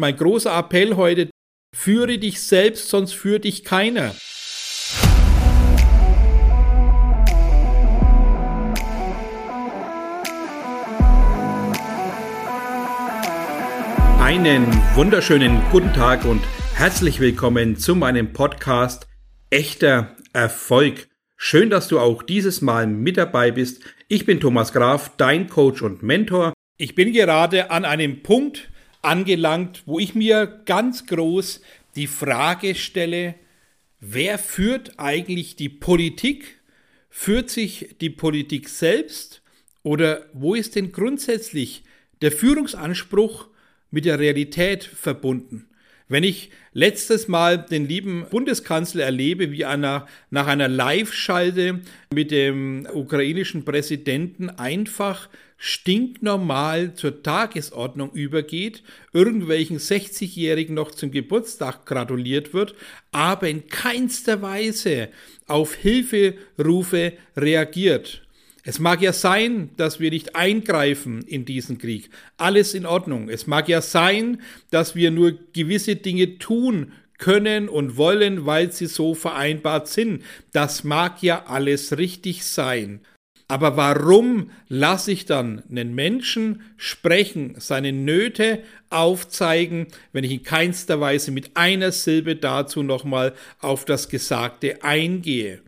Mein großer Appell heute, führe dich selbst, sonst führt dich keiner. Einen wunderschönen guten Tag und herzlich willkommen zu meinem Podcast Echter Erfolg. Schön, dass du auch dieses Mal mit dabei bist. Ich bin Thomas Graf, dein Coach und Mentor. Ich bin gerade an einem Punkt, angelangt, wo ich mir ganz groß die Frage stelle, wer führt eigentlich die Politik? Führt sich die Politik selbst? Oder wo ist denn grundsätzlich der Führungsanspruch mit der Realität verbunden? Wenn ich letztes Mal den lieben Bundeskanzler erlebe, wie einer nach einer Live-Schalte mit dem ukrainischen Präsidenten einfach stinknormal zur Tagesordnung übergeht, irgendwelchen 60-Jährigen noch zum Geburtstag gratuliert wird, aber in keinster Weise auf Hilferufe reagiert. Es mag ja sein, dass wir nicht eingreifen in diesen Krieg. Alles in Ordnung. Es mag ja sein, dass wir nur gewisse Dinge tun können und wollen, weil sie so vereinbart sind. Das mag ja alles richtig sein. Aber warum lasse ich dann einen Menschen sprechen, seine Nöte aufzeigen, wenn ich in keinster Weise mit einer Silbe dazu nochmal auf das Gesagte eingehe?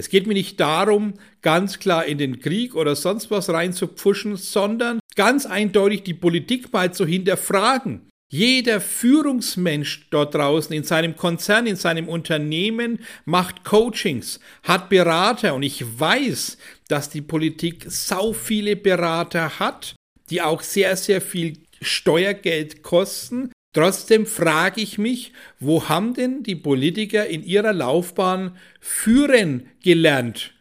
Es geht mir nicht darum, ganz klar in den Krieg oder sonst was reinzupfuschen, sondern ganz eindeutig die Politik mal zu hinterfragen. Jeder Führungsmensch dort draußen in seinem Konzern, in seinem Unternehmen macht Coachings, hat Berater und ich weiß, dass die Politik sau viele Berater hat, die auch sehr, sehr viel Steuergeld kosten, Trotzdem frage ich mich, wo haben denn die Politiker in ihrer Laufbahn führen gelernt?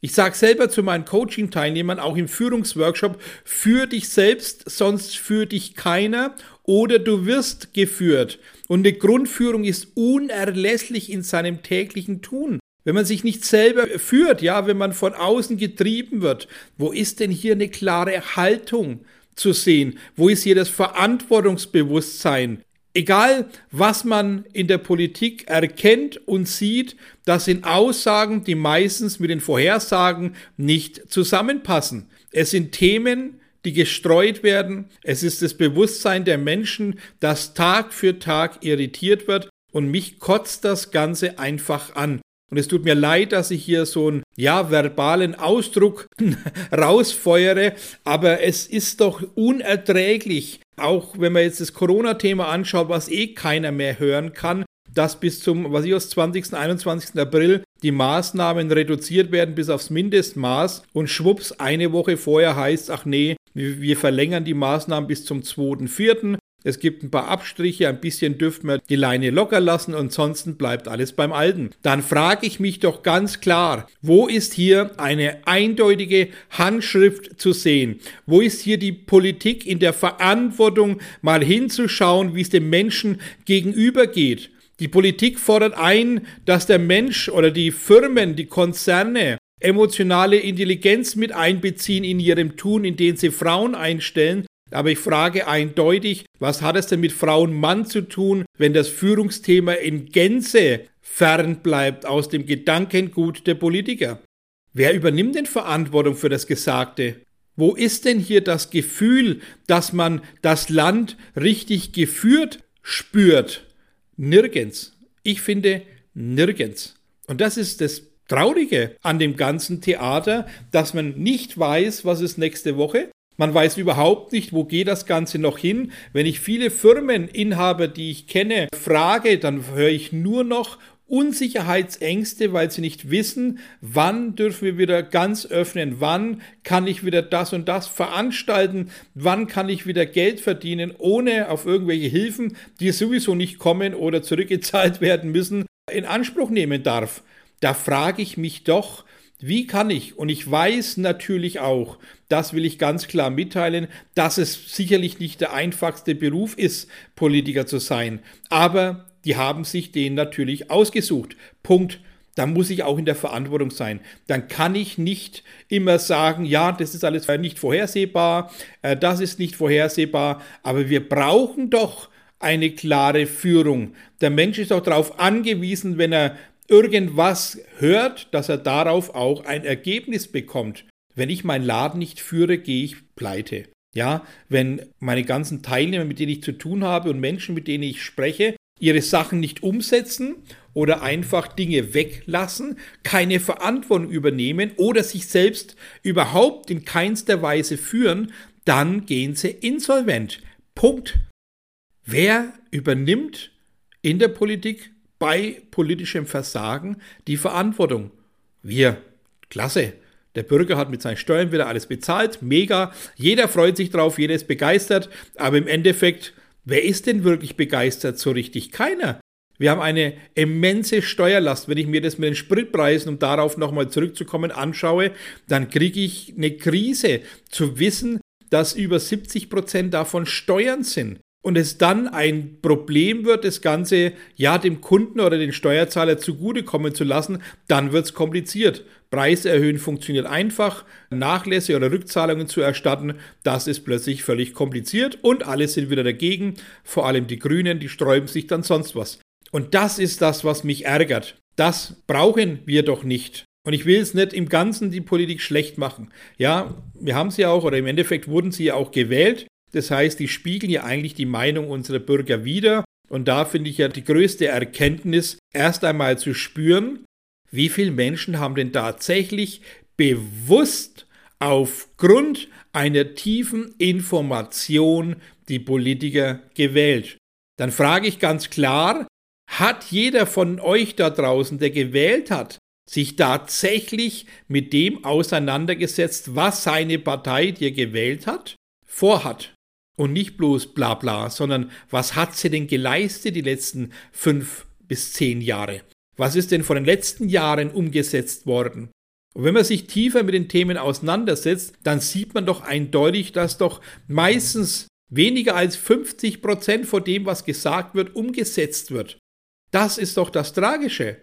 Ich sage selber zu meinen Coaching-Teilnehmern, auch im Führungsworkshop, führ dich selbst, sonst führt dich keiner oder du wirst geführt. Und eine Grundführung ist unerlässlich in seinem täglichen Tun. Wenn man sich nicht selber führt, ja, wenn man von außen getrieben wird, wo ist denn hier eine klare Haltung? Zu sehen? Wo ist hier das Verantwortungsbewusstsein? Egal, was man in der Politik erkennt und sieht, das sind Aussagen, die meistens mit den Vorhersagen nicht zusammenpassen. Es sind Themen, die gestreut werden. Es ist das Bewusstsein der Menschen, das Tag für Tag irritiert wird. Und mich kotzt das Ganze einfach an. Und es tut mir leid, dass ich hier so einen, ja, verbalen Ausdruck rausfeuere, aber es ist doch unerträglich, auch wenn man jetzt das Corona-Thema anschaut, was eh keiner mehr hören kann, dass bis zum, was ich aus 20. 21. April die Maßnahmen reduziert werden bis aufs Mindestmaß und schwupps, eine Woche vorher heißt, ach nee, wir verlängern die Maßnahmen bis zum 2.4. Es gibt ein paar Abstriche, ein bisschen dürfen wir die Leine locker lassen ansonsten bleibt alles beim Alten. Dann frage ich mich doch ganz klar, wo ist hier eine eindeutige Handschrift zu sehen? Wo ist hier die Politik in der Verantwortung, mal hinzuschauen, wie es dem Menschen gegenübergeht? Die Politik fordert ein, dass der Mensch oder die Firmen, die Konzerne emotionale Intelligenz mit einbeziehen in ihrem Tun, indem sie Frauen einstellen, aber ich frage eindeutig, was hat es denn mit Frauen-Mann zu tun, wenn das Führungsthema in Gänze fern bleibt aus dem Gedankengut der Politiker? Wer übernimmt denn Verantwortung für das Gesagte? Wo ist denn hier das Gefühl, dass man das Land richtig geführt spürt? Nirgends. Ich finde nirgends. Und das ist das Traurige an dem ganzen Theater, dass man nicht weiß, was ist nächste Woche, man weiß überhaupt nicht, wo geht das Ganze noch hin. Wenn ich viele Firmeninhaber, die ich kenne, frage, dann höre ich nur noch Unsicherheitsängste, weil sie nicht wissen, wann dürfen wir wieder ganz öffnen, wann kann ich wieder das und das veranstalten, wann kann ich wieder Geld verdienen, ohne auf irgendwelche Hilfen, die sowieso nicht kommen oder zurückgezahlt werden müssen, in Anspruch nehmen darf. Da frage ich mich doch, wie kann ich, und ich weiß natürlich auch, das will ich ganz klar mitteilen, dass es sicherlich nicht der einfachste Beruf ist, Politiker zu sein, aber die haben sich den natürlich ausgesucht. Punkt. Da muss ich auch in der Verantwortung sein. Dann kann ich nicht immer sagen, ja, das ist alles nicht vorhersehbar, äh, das ist nicht vorhersehbar, aber wir brauchen doch eine klare Führung. Der Mensch ist auch darauf angewiesen, wenn er irgendwas hört, dass er darauf auch ein Ergebnis bekommt. Wenn ich meinen Laden nicht führe, gehe ich pleite. Ja, wenn meine ganzen Teilnehmer, mit denen ich zu tun habe und Menschen, mit denen ich spreche, ihre Sachen nicht umsetzen oder einfach Dinge weglassen, keine Verantwortung übernehmen oder sich selbst überhaupt in keinster Weise führen, dann gehen sie insolvent. Punkt. Wer übernimmt in der Politik bei politischem Versagen die Verantwortung? Wir. Klasse. Der Bürger hat mit seinen Steuern wieder alles bezahlt. Mega. Jeder freut sich drauf, jeder ist begeistert. Aber im Endeffekt, wer ist denn wirklich begeistert so richtig? Keiner. Wir haben eine immense Steuerlast. Wenn ich mir das mit den Spritpreisen, um darauf nochmal zurückzukommen, anschaue, dann kriege ich eine Krise zu wissen, dass über 70 Prozent davon Steuern sind und es dann ein Problem wird, das Ganze ja dem Kunden oder den Steuerzahler zugutekommen zu lassen, dann wird es kompliziert. Preise erhöhen funktioniert einfach, Nachlässe oder Rückzahlungen zu erstatten, das ist plötzlich völlig kompliziert und alle sind wieder dagegen, vor allem die Grünen, die sträuben sich dann sonst was. Und das ist das, was mich ärgert. Das brauchen wir doch nicht. Und ich will es nicht im Ganzen die Politik schlecht machen. Ja, wir haben sie auch, oder im Endeffekt wurden sie ja auch gewählt. Das heißt, die spiegeln ja eigentlich die Meinung unserer Bürger wider. Und da finde ich ja die größte Erkenntnis, erst einmal zu spüren, wie viele Menschen haben denn tatsächlich bewusst aufgrund einer tiefen Information die Politiker gewählt. Dann frage ich ganz klar, hat jeder von euch da draußen, der gewählt hat, sich tatsächlich mit dem auseinandergesetzt, was seine Partei, die er gewählt hat, vorhat? Und nicht bloß bla bla, sondern was hat sie denn geleistet die letzten fünf bis zehn Jahre? Was ist denn von den letzten Jahren umgesetzt worden? Und wenn man sich tiefer mit den Themen auseinandersetzt, dann sieht man doch eindeutig, dass doch meistens weniger als 50 Prozent von dem, was gesagt wird, umgesetzt wird. Das ist doch das Tragische.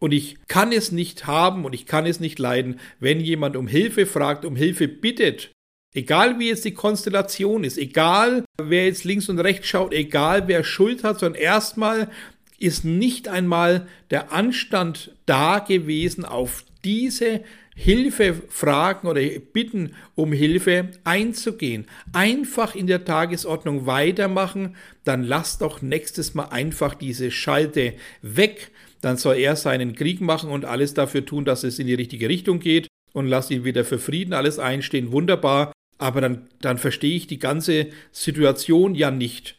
Und ich kann es nicht haben und ich kann es nicht leiden, wenn jemand um Hilfe fragt, um Hilfe bittet Egal wie jetzt die Konstellation ist, egal wer jetzt links und rechts schaut, egal wer Schuld hat, sondern erstmal ist nicht einmal der Anstand da gewesen, auf diese Hilfefragen oder Bitten um Hilfe einzugehen. Einfach in der Tagesordnung weitermachen, dann lasst doch nächstes Mal einfach diese Schalte weg. Dann soll er seinen Krieg machen und alles dafür tun, dass es in die richtige Richtung geht und lasst ihn wieder für Frieden alles einstehen. Wunderbar aber dann, dann verstehe ich die ganze Situation ja nicht.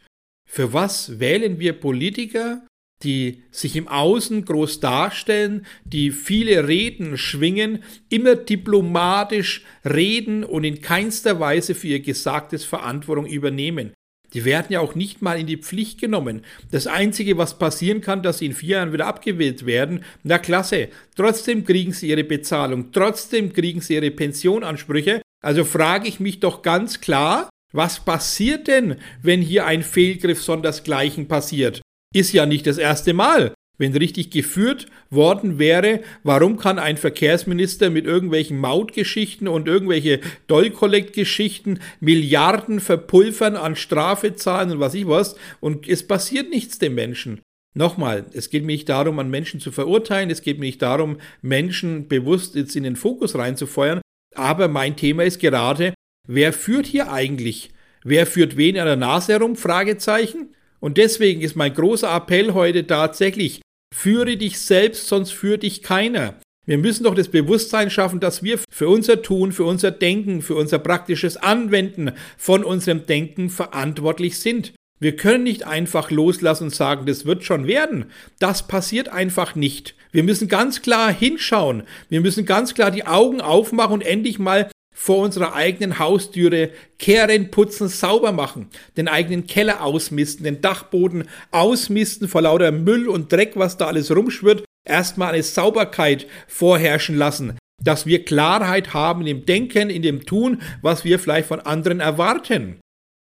Für was wählen wir Politiker, die sich im Außen groß darstellen, die viele Reden schwingen, immer diplomatisch reden und in keinster Weise für ihr Gesagtes Verantwortung übernehmen. Die werden ja auch nicht mal in die Pflicht genommen. Das Einzige, was passieren kann, dass sie in vier Jahren wieder abgewählt werden, na klasse. Trotzdem kriegen sie ihre Bezahlung, trotzdem kriegen sie ihre Pensionansprüche also frage ich mich doch ganz klar, was passiert denn, wenn hier ein Fehlgriff sondersgleichen passiert? Ist ja nicht das erste Mal. Wenn richtig geführt worden wäre, warum kann ein Verkehrsminister mit irgendwelchen Mautgeschichten und irgendwelche Dollkollektgeschichten Milliarden verpulvern an Strafe zahlen und was ich was und es passiert nichts dem Menschen? Nochmal, es geht mir nicht darum, an Menschen zu verurteilen, es geht mir nicht darum, Menschen bewusst jetzt in den Fokus reinzufeuern, aber mein Thema ist gerade, wer führt hier eigentlich? Wer führt wen an der Nase herum? Fragezeichen. Und deswegen ist mein großer Appell heute tatsächlich, führe dich selbst, sonst führt dich keiner. Wir müssen doch das Bewusstsein schaffen, dass wir für unser Tun, für unser Denken, für unser praktisches Anwenden von unserem Denken verantwortlich sind. Wir können nicht einfach loslassen und sagen, das wird schon werden. Das passiert einfach nicht. Wir müssen ganz klar hinschauen. Wir müssen ganz klar die Augen aufmachen und endlich mal vor unserer eigenen Haustüre kehren, putzen, sauber machen, den eigenen Keller ausmisten, den Dachboden ausmisten vor lauter Müll und Dreck, was da alles rumschwirrt, erstmal eine Sauberkeit vorherrschen lassen, dass wir Klarheit haben dem Denken, in dem Tun, was wir vielleicht von anderen erwarten.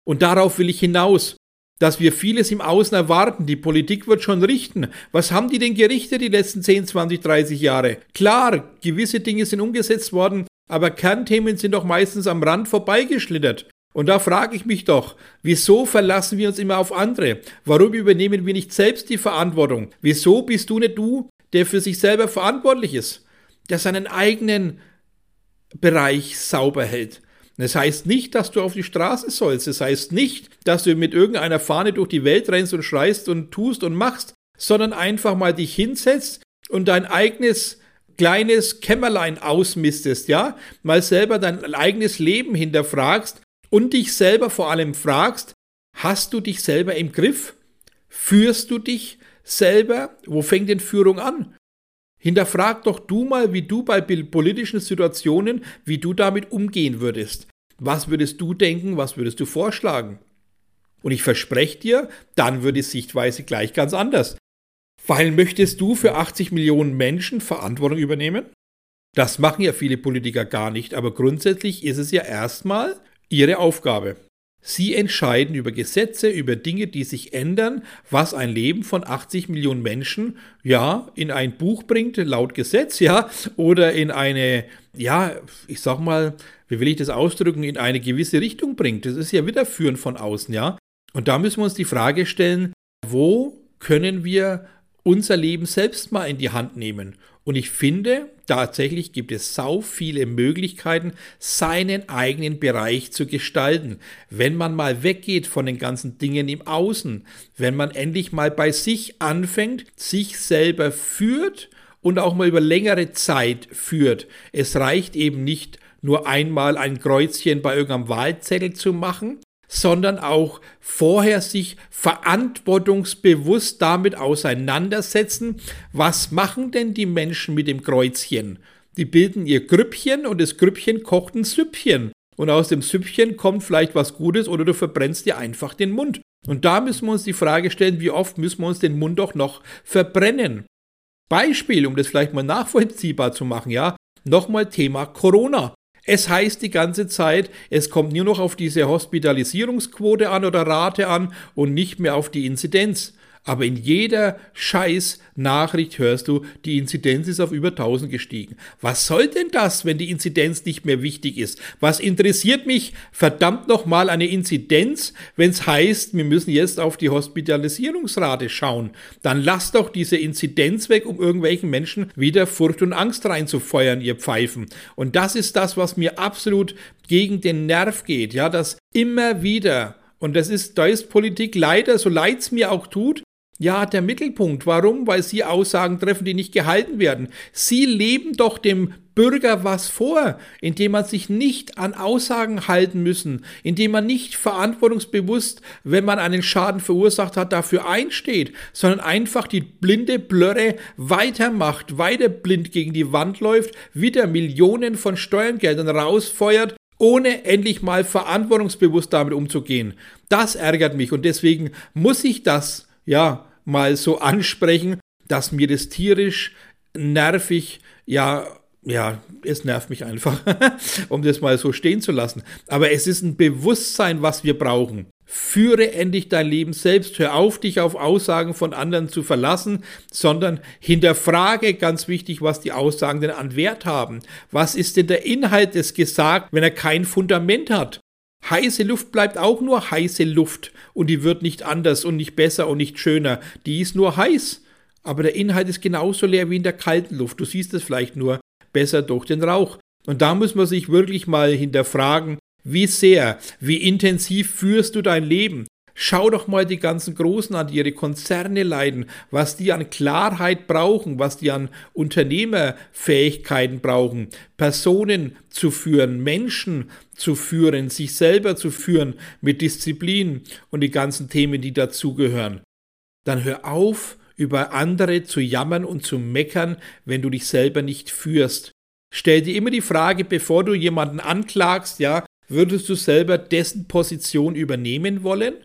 Und darauf will ich hinaus dass wir vieles im Außen erwarten. Die Politik wird schon richten. Was haben die denn gerichtet die letzten 10, 20, 30 Jahre? Klar, gewisse Dinge sind umgesetzt worden, aber Kernthemen sind doch meistens am Rand vorbeigeschlittert. Und da frage ich mich doch, wieso verlassen wir uns immer auf andere? Warum übernehmen wir nicht selbst die Verantwortung? Wieso bist du nicht du, der für sich selber verantwortlich ist, der seinen eigenen Bereich sauber hält? Das heißt nicht, dass du auf die Straße sollst. Das heißt nicht, dass du mit irgendeiner Fahne durch die Welt rennst und schreist und tust und machst, sondern einfach mal dich hinsetzt und dein eigenes kleines Kämmerlein ausmistest, ja? Mal selber dein eigenes Leben hinterfragst und dich selber vor allem fragst, hast du dich selber im Griff? Führst du dich selber? Wo fängt denn Führung an? Hinterfrag doch du mal, wie du bei politischen Situationen, wie du damit umgehen würdest. Was würdest du denken, was würdest du vorschlagen? Und ich verspreche dir, dann wird die Sichtweise gleich ganz anders. Weil möchtest du für 80 Millionen Menschen Verantwortung übernehmen? Das machen ja viele Politiker gar nicht, aber grundsätzlich ist es ja erstmal ihre Aufgabe. Sie entscheiden über Gesetze, über Dinge, die sich ändern, was ein Leben von 80 Millionen Menschen ja in ein Buch bringt, laut Gesetz, ja, oder in eine, ja, ich sag mal, wie will ich das ausdrücken, in eine gewisse Richtung bringt. Das ist ja wieder Führen von außen, ja. Und da müssen wir uns die Frage stellen, wo können wir unser Leben selbst mal in die Hand nehmen. Und ich finde, tatsächlich gibt es sau viele Möglichkeiten, seinen eigenen Bereich zu gestalten. Wenn man mal weggeht von den ganzen Dingen im Außen, wenn man endlich mal bei sich anfängt, sich selber führt und auch mal über längere Zeit führt. Es reicht eben nicht nur einmal ein Kreuzchen bei irgendeinem Wahlzettel zu machen, sondern auch vorher sich verantwortungsbewusst damit auseinandersetzen, was machen denn die Menschen mit dem Kreuzchen? Die bilden ihr Grüppchen und das Grüppchen kocht ein Süppchen. Und aus dem Süppchen kommt vielleicht was Gutes oder du verbrennst dir einfach den Mund. Und da müssen wir uns die Frage stellen, wie oft müssen wir uns den Mund doch noch verbrennen? Beispiel, um das vielleicht mal nachvollziehbar zu machen, ja, nochmal Thema Corona. Es heißt die ganze Zeit, es kommt nur noch auf diese Hospitalisierungsquote an oder Rate an und nicht mehr auf die Inzidenz. Aber in jeder scheiß Nachricht hörst du, die Inzidenz ist auf über 1000 gestiegen. Was soll denn das, wenn die Inzidenz nicht mehr wichtig ist? Was interessiert mich verdammt nochmal eine Inzidenz, wenn es heißt, wir müssen jetzt auf die Hospitalisierungsrate schauen? Dann lasst doch diese Inzidenz weg, um irgendwelchen Menschen wieder Furcht und Angst reinzufeuern, ihr Pfeifen. Und das ist das, was mir absolut gegen den Nerv geht, ja, dass immer wieder und das ist, da ist Politik leider, so leid es mir auch tut, ja, der Mittelpunkt. Warum? Weil Sie Aussagen treffen, die nicht gehalten werden. Sie leben doch dem Bürger was vor, indem man sich nicht an Aussagen halten müssen, indem man nicht verantwortungsbewusst, wenn man einen Schaden verursacht hat, dafür einsteht, sondern einfach die blinde Blöre weitermacht, weiter blind gegen die Wand läuft, wieder Millionen von Steuergeldern rausfeuert, ohne endlich mal verantwortungsbewusst damit umzugehen. Das ärgert mich und deswegen muss ich das ja, mal so ansprechen, dass mir das tierisch nervig, ja, ja, es nervt mich einfach, um das mal so stehen zu lassen. Aber es ist ein Bewusstsein, was wir brauchen. Führe endlich dein Leben selbst. Hör auf, dich auf Aussagen von anderen zu verlassen, sondern hinterfrage ganz wichtig, was die Aussagen denn an Wert haben. Was ist denn der Inhalt des Gesagt, wenn er kein Fundament hat? Heiße Luft bleibt auch nur heiße Luft und die wird nicht anders und nicht besser und nicht schöner. Die ist nur heiß. Aber der Inhalt ist genauso leer wie in der kalten Luft. Du siehst es vielleicht nur besser durch den Rauch. Und da muss man sich wirklich mal hinterfragen, wie sehr, wie intensiv führst du dein Leben? Schau doch mal die ganzen Großen an, die ihre Konzerne leiden, was die an Klarheit brauchen, was die an Unternehmerfähigkeiten brauchen, Personen zu führen, Menschen zu führen, sich selber zu führen mit Disziplin und die ganzen Themen, die dazugehören. Dann hör auf, über andere zu jammern und zu meckern, wenn du dich selber nicht führst. Stell dir immer die Frage, bevor du jemanden anklagst, ja, würdest du selber dessen Position übernehmen wollen?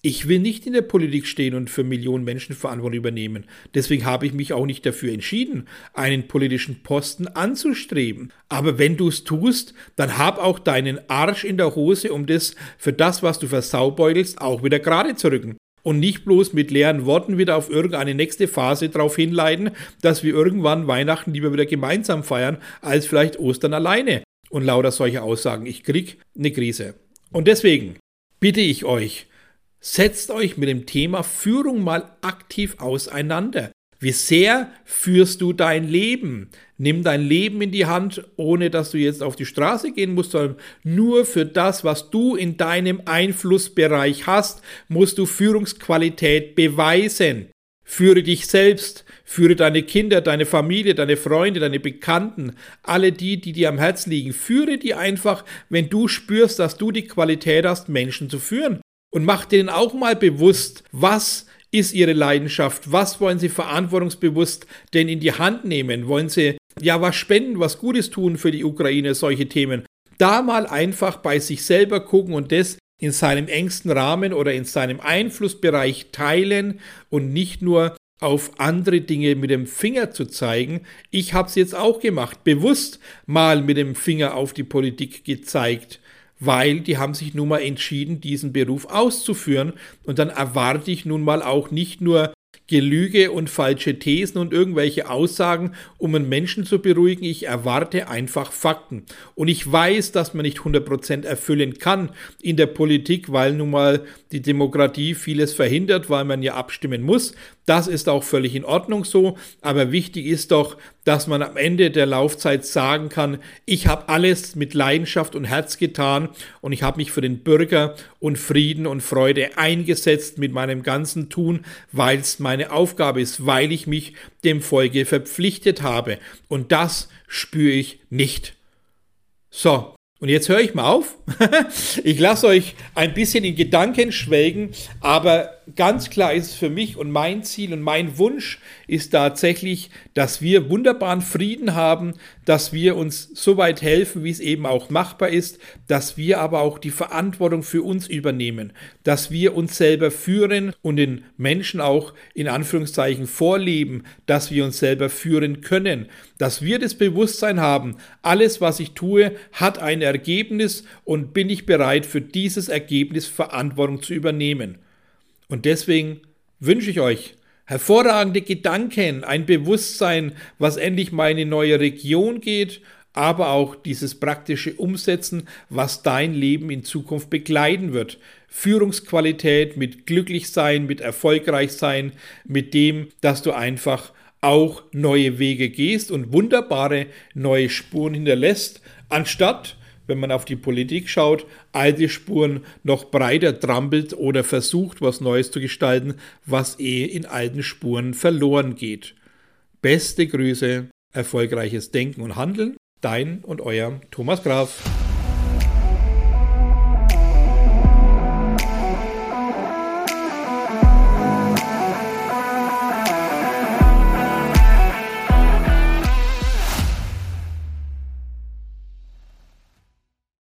Ich will nicht in der Politik stehen und für Millionen Menschen Verantwortung übernehmen. Deswegen habe ich mich auch nicht dafür entschieden, einen politischen Posten anzustreben. Aber wenn du es tust, dann hab auch deinen Arsch in der Hose, um das für das, was du versaubeutelst, auch wieder gerade zu rücken. Und nicht bloß mit leeren Worten wieder auf irgendeine nächste Phase darauf hinleiten, dass wir irgendwann Weihnachten lieber wieder gemeinsam feiern, als vielleicht Ostern alleine. Und lauter solche Aussagen. Ich krieg eine Krise. Und deswegen bitte ich euch, setzt euch mit dem Thema Führung mal aktiv auseinander. Wie sehr führst du dein Leben? Nimm dein Leben in die Hand, ohne dass du jetzt auf die Straße gehen musst, sondern nur für das, was du in deinem Einflussbereich hast, musst du Führungsqualität beweisen. Führe dich selbst, führe deine Kinder, deine Familie, deine Freunde, deine Bekannten, alle die, die dir am Herz liegen. Führe die einfach, wenn du spürst, dass du die Qualität hast, Menschen zu führen. Und mach denen auch mal bewusst, was ist ihre Leidenschaft? Was wollen sie verantwortungsbewusst denn in die Hand nehmen? Wollen sie ja was spenden, was Gutes tun für die Ukraine, solche Themen? Da mal einfach bei sich selber gucken und das in seinem engsten Rahmen oder in seinem Einflussbereich teilen und nicht nur auf andere Dinge mit dem Finger zu zeigen. Ich habe es jetzt auch gemacht, bewusst mal mit dem Finger auf die Politik gezeigt weil die haben sich nun mal entschieden, diesen Beruf auszuführen. Und dann erwarte ich nun mal auch nicht nur Gelüge und falsche Thesen und irgendwelche Aussagen, um einen Menschen zu beruhigen. Ich erwarte einfach Fakten. Und ich weiß, dass man nicht 100% erfüllen kann in der Politik, weil nun mal die Demokratie vieles verhindert, weil man ja abstimmen muss. Das ist auch völlig in Ordnung so. Aber wichtig ist doch, dass man am Ende der Laufzeit sagen kann, ich habe alles mit Leidenschaft und Herz getan und ich habe mich für den Bürger und Frieden und Freude eingesetzt mit meinem ganzen Tun, weil es meine Aufgabe ist, weil ich mich dem Folge verpflichtet habe. Und das spüre ich nicht. So, und jetzt höre ich mal auf. ich lasse euch ein bisschen in Gedanken schwelgen, aber ganz klar ist für mich und mein Ziel und mein Wunsch ist tatsächlich, dass wir wunderbaren Frieden haben, dass wir uns so weit helfen, wie es eben auch machbar ist, dass wir aber auch die Verantwortung für uns übernehmen, dass wir uns selber führen und den Menschen auch in Anführungszeichen vorleben, dass wir uns selber führen können, dass wir das Bewusstsein haben, alles, was ich tue, hat ein Ergebnis und bin ich bereit, für dieses Ergebnis Verantwortung zu übernehmen. Und deswegen wünsche ich euch hervorragende Gedanken, ein Bewusstsein, was endlich mal in eine neue Region geht, aber auch dieses praktische Umsetzen, was dein Leben in Zukunft begleiten wird. Führungsqualität mit glücklich sein, mit erfolgreich sein, mit dem, dass du einfach auch neue Wege gehst und wunderbare neue Spuren hinterlässt, anstatt wenn man auf die Politik schaut, alte Spuren noch breiter trampelt oder versucht, was Neues zu gestalten, was eh in alten Spuren verloren geht. Beste Grüße, erfolgreiches Denken und Handeln, dein und euer Thomas Graf.